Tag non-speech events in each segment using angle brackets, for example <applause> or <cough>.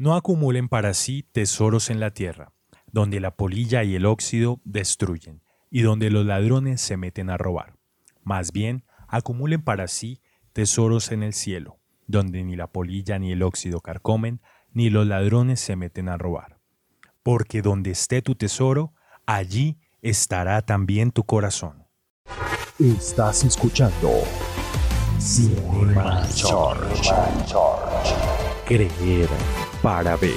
No acumulen para sí tesoros en la tierra, donde la polilla y el óxido destruyen, y donde los ladrones se meten a robar. Más bien, acumulen para sí tesoros en el cielo, donde ni la polilla ni el óxido carcomen, ni los ladrones se meten a robar. Porque donde esté tu tesoro, allí estará también tu corazón. Estás escuchando Cinema George. Creer para ver.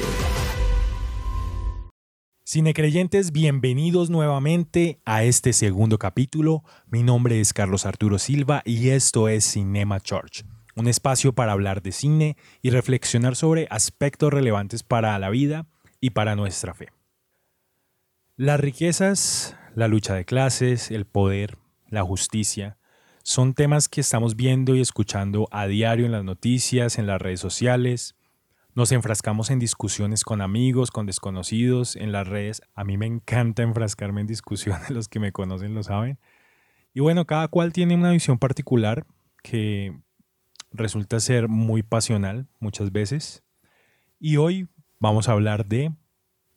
Cinecreyentes, bienvenidos nuevamente a este segundo capítulo. Mi nombre es Carlos Arturo Silva y esto es Cinema Church, un espacio para hablar de cine y reflexionar sobre aspectos relevantes para la vida y para nuestra fe. Las riquezas, la lucha de clases, el poder, la justicia, son temas que estamos viendo y escuchando a diario en las noticias, en las redes sociales, nos enfrascamos en discusiones con amigos, con desconocidos, en las redes. A mí me encanta enfrascarme en discusiones, <laughs> los que me conocen lo saben. Y bueno, cada cual tiene una visión particular que resulta ser muy pasional muchas veces. Y hoy vamos a hablar de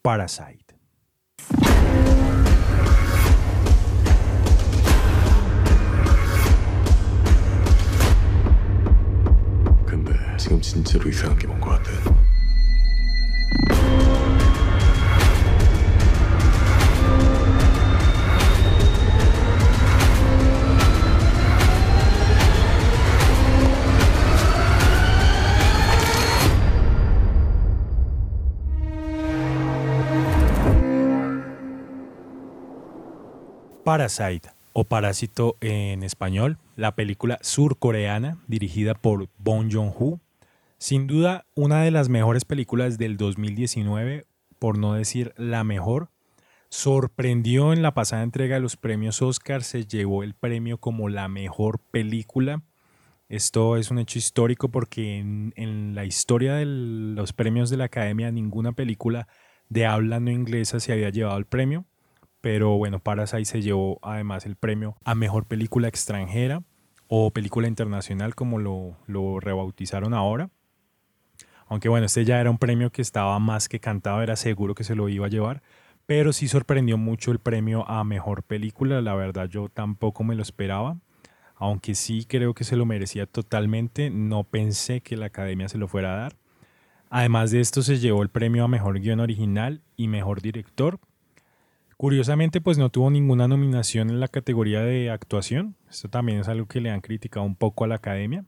Parasite. 지금 진짜로 이상한 게 뭔 것 같아. Parasite o Parásito en español, la película surcoreana dirigida por Bong Joon-ho sin duda, una de las mejores películas del 2019, por no decir la mejor, sorprendió en la pasada entrega de los premios Oscar, se llevó el premio como la mejor película. Esto es un hecho histórico porque en, la historia de los premios de la Academia ninguna película de habla no inglesa se había llevado el premio. Pero bueno, Parasite se llevó además el premio a mejor película extranjera o película internacional como lo, lo rebautizaron ahora. Aunque bueno, este ya era un premio que estaba más que cantado, era seguro que se lo iba a llevar. Pero sí sorprendió mucho el premio a mejor película. La verdad, yo tampoco me lo esperaba. Aunque sí creo que se lo merecía totalmente. No pensé que la academia se lo fuera a dar. Además de esto, se llevó el premio a mejor guion original y mejor director. Curiosamente, pues no tuvo ninguna nominación en la categoría de actuación. Esto también es algo que le han criticado un poco a la academia.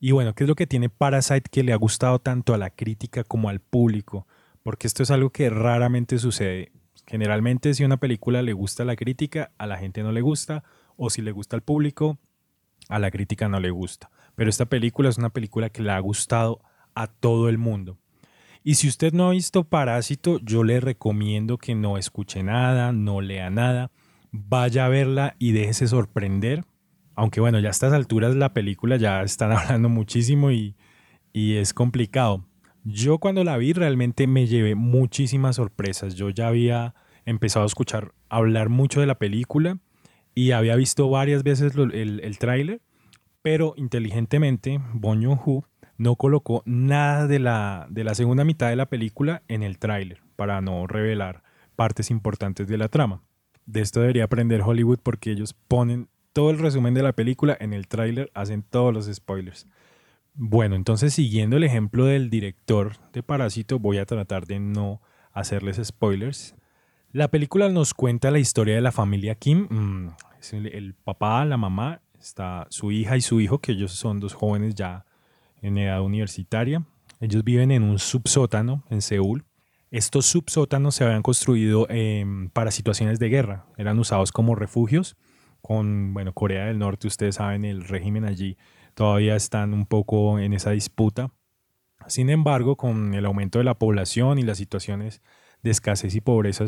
Y bueno, ¿qué es lo que tiene Parasite que le ha gustado tanto a la crítica como al público? Porque esto es algo que raramente sucede. Generalmente si una película le gusta a la crítica, a la gente no le gusta, o si le gusta al público, a la crítica no le gusta. Pero esta película es una película que le ha gustado a todo el mundo. Y si usted no ha visto Parásito, yo le recomiendo que no escuche nada, no lea nada, vaya a verla y déjese sorprender aunque bueno, ya a estas alturas la película ya están <laughs> hablando muchísimo y, es complicado. Yo cuando la vi realmente me llevé muchísimas sorpresas. Yo ya había empezado a escuchar hablar mucho de la película y había visto varias veces el, el tráiler, pero inteligentemente Bon Joon-ho no colocó nada de la, de la segunda mitad de la película en el tráiler para no revelar partes importantes de la trama. De esto debería aprender Hollywood porque ellos ponen todo el resumen de la película en el tráiler, hacen todos los spoilers. Bueno, entonces siguiendo el ejemplo del director de Parásito, voy a tratar de no hacerles spoilers. La película nos cuenta la historia de la familia Kim. Mm, el, papá, la mamá, su hija y su hijo, que ellos son dos jóvenes ya en edad universitaria. Ellos viven en un subsótano en Seúl. Estos subsótanos se habían construido em, para situaciones de guerra, eran usados como refugios con bueno, Corea del Norte, ustedes saben, el régimen allí todavía están un poco en esa disputa. Sin embargo, con el aumento de la población y las situaciones de escasez y pobreza,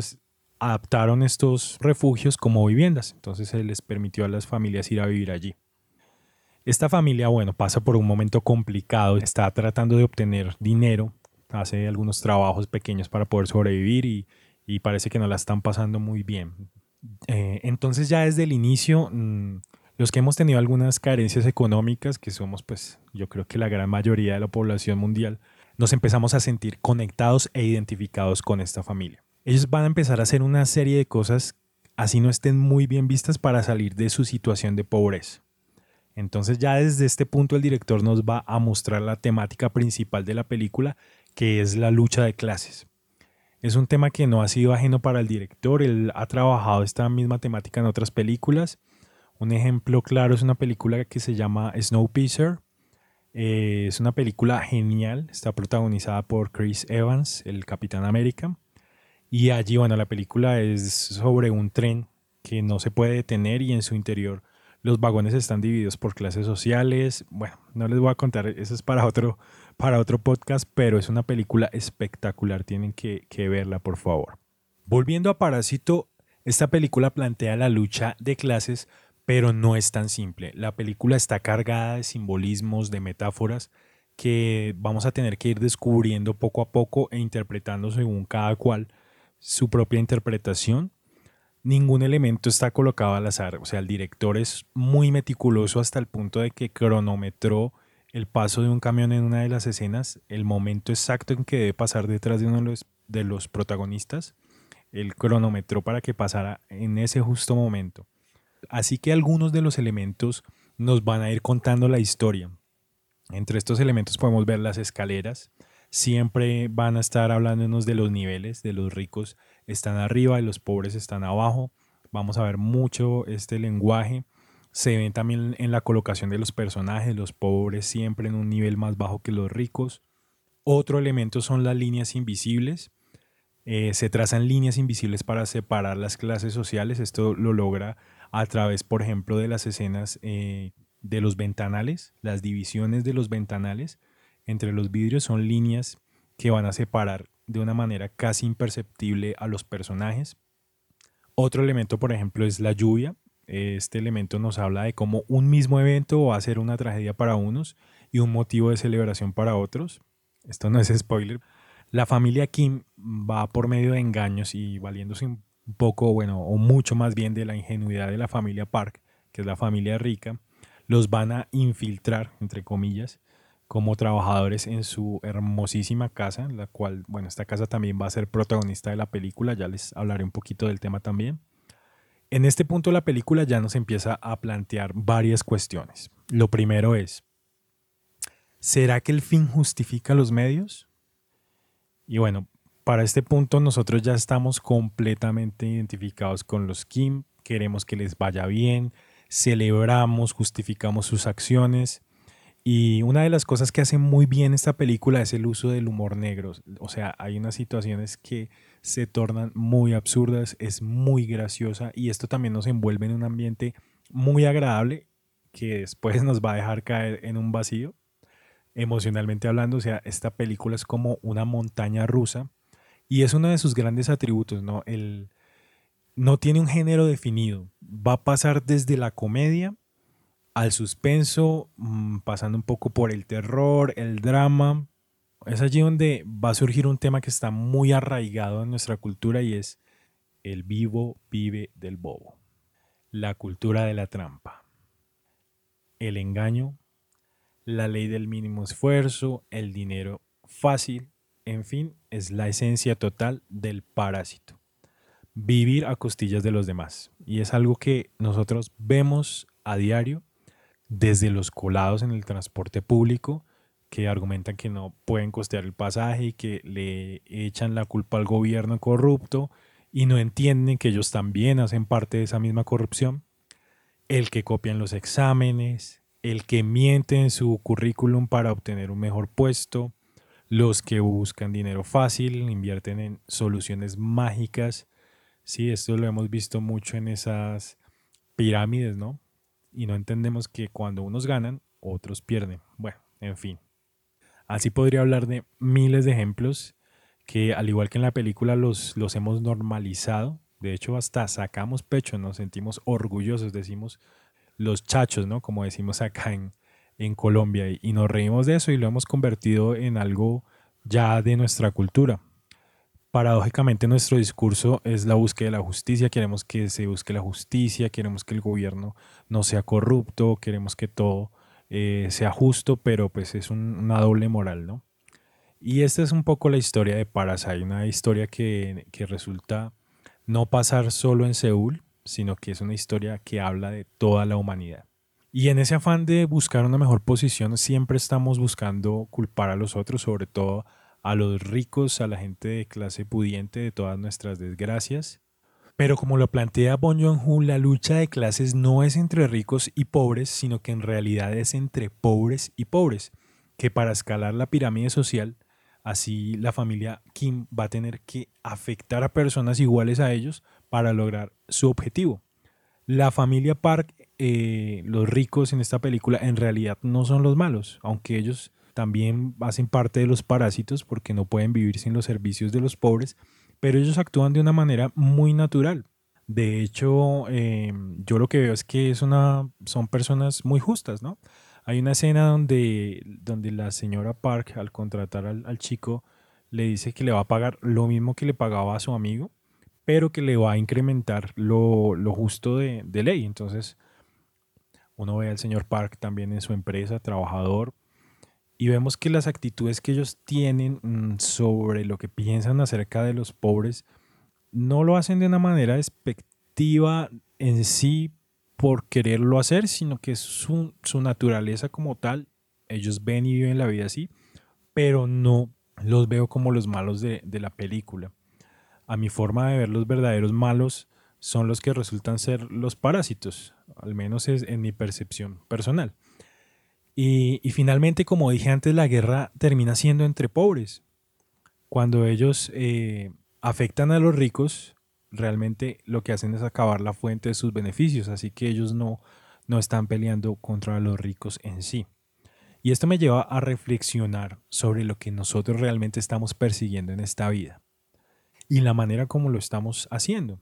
adaptaron estos refugios como viviendas. Entonces se les permitió a las familias ir a vivir allí. Esta familia, bueno, pasa por un momento complicado, está tratando de obtener dinero, hace algunos trabajos pequeños para poder sobrevivir y, y parece que no la están pasando muy bien. Eh, entonces ya desde el inicio, mm, los que hemos tenido algunas carencias económicas, que somos pues yo creo que la gran mayoría de la población mundial, nos empezamos a sentir conectados e identificados con esta familia. Ellos van a empezar a hacer una serie de cosas así no estén muy bien vistas para salir de su situación de pobreza. Entonces ya desde este punto el director nos va a mostrar la temática principal de la película, que es la lucha de clases. Es un tema que no ha sido ajeno para el director, él ha trabajado esta misma temática en otras películas. Un ejemplo claro es una película que se llama Snowpiercer. Eh, es una película genial, está protagonizada por Chris Evans, el Capitán América. Y allí, bueno, la película es sobre un tren que no se puede detener y en su interior los vagones están divididos por clases sociales. Bueno, no les voy a contar, eso es para otro, para otro podcast, pero es una película espectacular. Tienen que, verla, por favor. Volviendo a Parásito, esta película plantea la lucha de clases, pero no es tan simple. La película está cargada de simbolismos, de metáforas que vamos a tener que ir descubriendo poco a poco e interpretando según cada cual su propia interpretación ningún elemento está colocado al azar. O sea, el director es muy meticuloso hasta el punto de que cronometró el paso de un camión en una de las escenas, el momento exacto en que debe pasar detrás de uno de los, protagonistas, el cronometró para que pasara en ese justo momento. Así que algunos de los elementos nos van a ir contando la historia. Entre estos elementos podemos ver las escaleras, siempre van a estar hablándonos de los niveles, de los ricos están arriba y los pobres están abajo. Vamos a ver mucho este lenguaje. Se ven también en la colocación de los personajes, los pobres siempre en un nivel más bajo que los ricos. Otro elemento son las líneas invisibles. Eh, se trazan líneas invisibles para separar las clases sociales. Esto lo logra a través, por ejemplo, de las escenas eh, de los ventanales, las divisiones de los ventanales entre los vidrios son líneas que van a separar de una manera casi imperceptible a los personajes. Otro elemento, por ejemplo, es la lluvia. Este elemento nos habla de cómo un mismo evento va a ser una tragedia para unos y un motivo de celebración para otros. Esto no es spoiler. La familia Kim va por medio de engaños y valiéndose un poco, bueno, o mucho más bien de la ingenuidad de la familia Park, que es la familia rica, los van a infiltrar, entre comillas, como trabajadores en su hermosísima casa, la cual, bueno, esta casa también va a ser protagonista de la película, ya les hablaré un poquito del tema también. En este punto la película ya nos empieza a plantear varias cuestiones. Lo primero es, ¿será que el fin justifica los medios? Y bueno, para este punto nosotros ya estamos completamente identificados con los Kim, queremos que les vaya bien, celebramos, justificamos sus acciones y una de las cosas que hace muy bien esta película es el uso del humor negro. O sea, hay unas situaciones que se tornan muy absurdas, es muy graciosa y esto también nos envuelve en un ambiente muy agradable que después <laughs> nos va a dejar caer en un vacío emocionalmente hablando. O sea, esta película es como una montaña rusa y es uno de sus grandes atributos, ¿no? El, no tiene un género definido. Va a pasar desde la comedia al suspenso, mm, pasando un poco por el terror, el drama. Es allí donde va a surgir un tema que está muy arraigado en nuestra cultura y es el vivo vive del bobo. La cultura de la trampa. El engaño, la ley del mínimo esfuerzo, el dinero fácil, en fin, es la esencia total del parásito. Vivir a costillas de los demás. Y es algo que nosotros vemos a diario desde los colados en el transporte público que argumentan que no pueden costear el pasaje y que le echan la culpa al gobierno corrupto y no entienden que ellos también hacen parte de esa misma corrupción. El que copian los exámenes, el que miente en su currículum para obtener un mejor puesto, los que buscan dinero fácil, invierten en soluciones mágicas. Sí, esto lo hemos visto mucho en esas pirámides, ¿no? y no entendemos que cuando unos ganan, otros pierden. Bueno, en fin. Así podría hablar de miles de ejemplos que al igual que en la película los, los hemos normalizado. De hecho, hasta sacamos pecho, nos sentimos orgullosos, decimos los chachos, ¿no? Como decimos acá en, en Colombia. y nos reímos de eso y lo hemos convertido en algo ya de nuestra cultura paradójicamente nuestro discurso es la búsqueda de la justicia, queremos que se busque la justicia, queremos que el gobierno no sea corrupto, queremos que todo eh, sea justo, pero pues es una doble moral, ¿no? Y esta es un poco la historia de Parasite, una historia que, que resulta no pasar solo en Seúl, sino que es una historia que habla de toda la humanidad. Y en ese afán de buscar una mejor posición, siempre estamos buscando culpar a los otros, sobre todo a los ricos, a la gente de clase pudiente de todas nuestras desgracias. Pero como lo plantea Bon Joon-ho, la lucha de clases no es entre ricos y pobres, sino que en realidad es entre pobres y pobres, que para escalar la pirámide social Así la familia Kim va a tener que afectar a personas iguales a ellos para lograr su objetivo. La familia Park, eh, los ricos en esta película, en realidad no son los malos, aunque ellos también hacen parte de los parásitos porque no pueden vivir sin los servicios de los pobres, pero ellos actúan de una manera muy natural. De hecho, eh, yo lo que veo es que es una, son personas muy justas, ¿no? Hay una escena donde, donde la señora Park, al contratar al, chico, le dice que le va a pagar lo mismo que le pagaba a su amigo, pero que le va a incrementar lo, justo de, ley. Entonces, uno ve al señor Park también en su empresa, trabajador, y vemos que las actitudes que ellos tienen mm, sobre lo que piensan acerca de los pobres no lo hacen de una manera despectiva en sí, por quererlo hacer, sino que es su, naturaleza como tal. Ellos ven y viven la vida así, pero no los veo como los malos de, la película. A mi forma de ver los verdaderos malos son los que resultan ser los parásitos, al menos es en mi percepción personal. Y, finalmente, como dije antes, la guerra termina siendo entre pobres. Cuando ellos eh, afectan a los ricos, realmente lo que hacen es acabar la fuente de sus beneficios, así que ellos no, no están peleando contra los ricos en sí. Y esto me lleva a reflexionar sobre lo que nosotros realmente estamos persiguiendo en esta vida y la manera como lo estamos haciendo.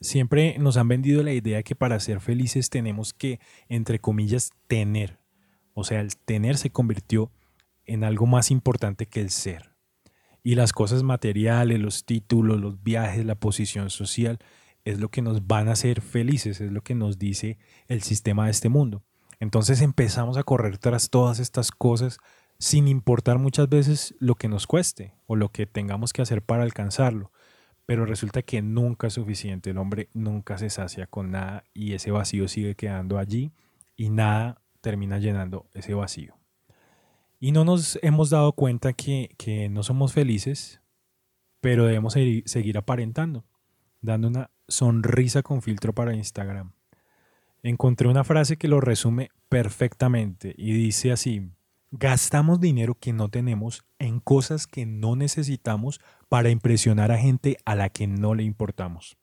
Siempre nos han vendido la idea que para ser felices tenemos que, entre comillas, tener. O sea, el tener se convirtió en algo más importante que el ser y las cosas materiales, los títulos, los viajes, la posición social, es lo que nos van a hacer felices, es lo que nos dice el sistema de este mundo. Entonces empezamos a correr tras todas estas cosas sin importar muchas veces lo que nos cueste o lo que tengamos que hacer para alcanzarlo. Pero resulta que nunca es suficiente, el hombre nunca se sacia con nada y ese vacío sigue quedando allí y nada termina llenando ese vacío. Y no nos hemos dado cuenta que, no somos felices, pero debemos seguir aparentando, dando una sonrisa con filtro para Instagram. Encontré una frase que lo resume perfectamente y dice así, gastamos dinero que no tenemos en cosas que no necesitamos para impresionar a gente a la que no le importamos.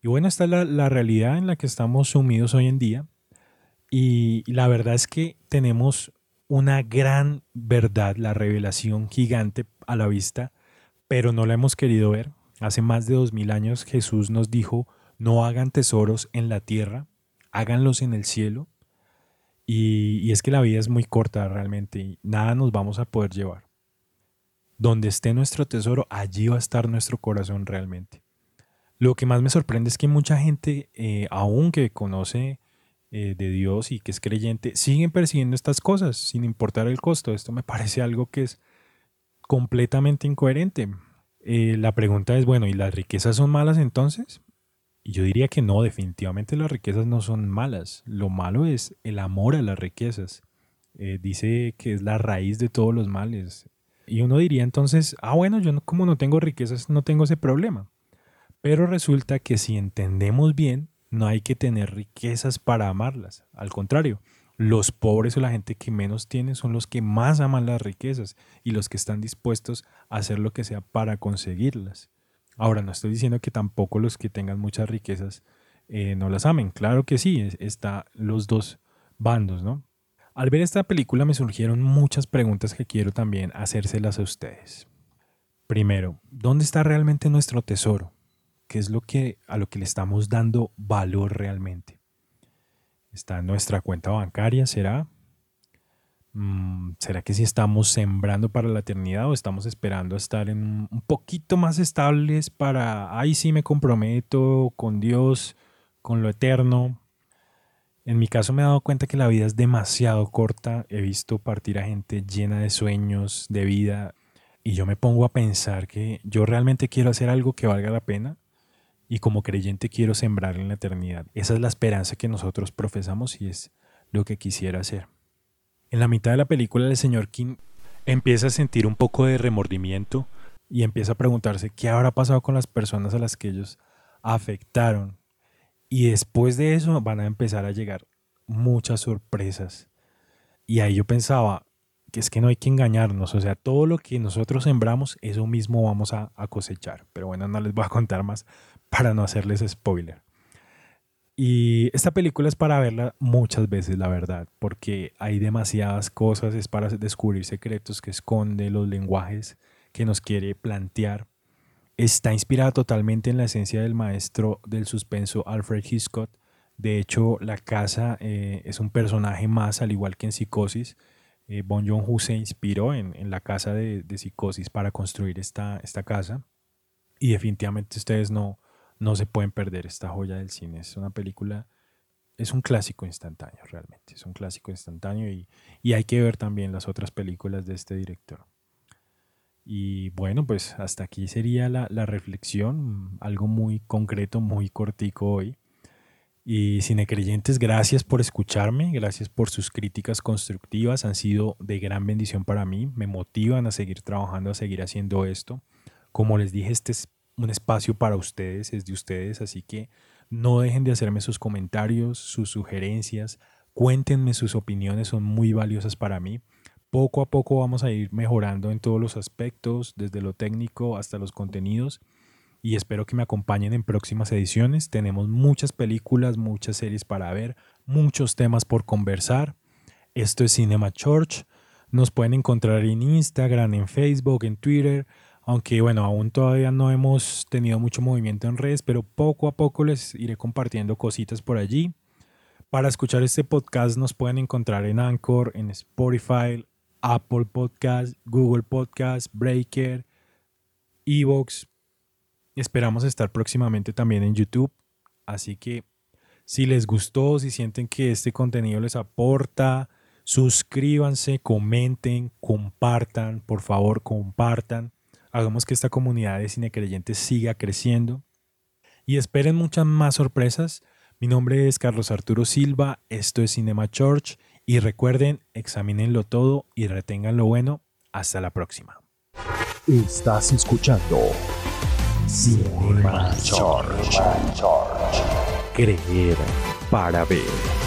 Y bueno, esta es la, la realidad en la que estamos sumidos hoy en día. Y la verdad es que tenemos una gran verdad, la revelación gigante a la vista, pero no la hemos querido ver. Hace más de dos mil años Jesús nos dijo, no hagan tesoros en la tierra, háganlos en el cielo. Y, es que la vida es muy corta realmente y nada nos vamos a poder llevar. Donde esté nuestro tesoro, allí va a estar nuestro corazón realmente. Lo que más me sorprende es que mucha gente, eh, aún que conoce eh, de Dios y que es creyente, siguen persiguiendo estas cosas sin importar el costo. Esto me parece algo que es completamente incoherente. Eh, la pregunta es, bueno, ¿y las riquezas son malas entonces? Y yo diría que no, definitivamente las riquezas no son malas. Lo malo es el amor a las riquezas. Eh, dice que es la raíz de todos los males. Y uno diría entonces, ah, bueno, yo como no tengo riquezas, no tengo ese problema. Pero resulta que si entendemos bien, no hay que tener riquezas para amarlas. Al contrario, los pobres o la gente que menos tiene son los que más aman las riquezas y los que están dispuestos a hacer lo que sea para conseguirlas. Ahora, no estoy diciendo que tampoco los que tengan muchas riquezas eh, no las amen. Claro que sí, está los dos bandos, ¿no? Al ver esta película me surgieron muchas preguntas que quiero también hacérselas a ustedes. Primero, ¿dónde está realmente nuestro tesoro? Qué es lo que, a lo que le estamos dando valor realmente. ¿Está en nuestra cuenta bancaria? ¿Será? Mm, ¿Será que si estamos sembrando para la eternidad o estamos esperando a estar en un poquito más estables para, ahí sí me comprometo con Dios, con lo eterno? En mi caso me he dado cuenta que la vida es demasiado corta. He visto partir a gente llena de sueños, de vida, y yo me pongo a pensar que yo realmente quiero hacer algo que valga la pena y como creyente quiero sembrar en la eternidad. Esa es la esperanza que nosotros profesamos y es lo que quisiera hacer. En la mitad de la película el señor King empieza a sentir un poco de remordimiento y empieza a preguntarse qué habrá pasado con las personas a las que ellos afectaron. Y después de eso van a empezar a llegar muchas sorpresas. Y ahí yo pensaba que es que no hay que engañarnos, o sea, todo lo que nosotros sembramos, eso mismo vamos a, a cosechar. Pero bueno, no les voy a contar más para no hacerles spoiler. Y esta película es para verla muchas veces, la verdad, porque hay demasiadas cosas, es para descubrir secretos que esconde, los lenguajes que nos quiere plantear. Está inspirada totalmente en la esencia del maestro del suspenso Alfred Hitchcock. De hecho, la casa eh, es un personaje más, al igual que en Psicosis. Eh, bon Joon-ho se inspiró en, en la casa de, de, Psicosis para construir esta, esta casa. Y definitivamente ustedes no, no se pueden perder esta joya del cine. Es una película, es un clásico instantáneo realmente, es un clásico instantáneo y, y hay que ver también las otras películas de este director. Y bueno, pues hasta aquí sería la, la reflexión, algo muy concreto, muy cortico hoy. Y cinecreyentes, gracias por escucharme, gracias por sus críticas constructivas, han sido de gran bendición para mí, me motivan a seguir trabajando, a seguir haciendo esto. Como les dije, este es un espacio para ustedes, es de ustedes, así que no dejen de hacerme sus comentarios, sus sugerencias, cuéntenme sus opiniones, son muy valiosas para mí. Poco a poco vamos a ir mejorando en todos los aspectos, desde lo técnico hasta los contenidos, y espero que me acompañen en próximas ediciones. Tenemos muchas películas, muchas series para ver, muchos temas por conversar. Esto es Cinema Church. Nos pueden encontrar en Instagram, en Facebook, en Twitter aunque bueno, aún todavía no hemos tenido mucho movimiento en redes, pero poco a poco les iré compartiendo cositas por allí. Para escuchar este podcast nos pueden encontrar en Anchor, en Spotify, Apple Podcast, Google Podcast, Breaker, Evox. Esperamos estar próximamente también en YouTube. Así que si les gustó, si sienten que este contenido les aporta, suscríbanse, comenten, compartan, por favor, compartan. Hagamos que esta comunidad de cinecreyentes siga creciendo. Y esperen muchas más sorpresas. Mi nombre es Carlos Arturo Silva, esto es Cinema Church y recuerden, examínenlo todo y retengan lo bueno. Hasta la próxima. Estás escuchando Cinema Church. Creer para ver.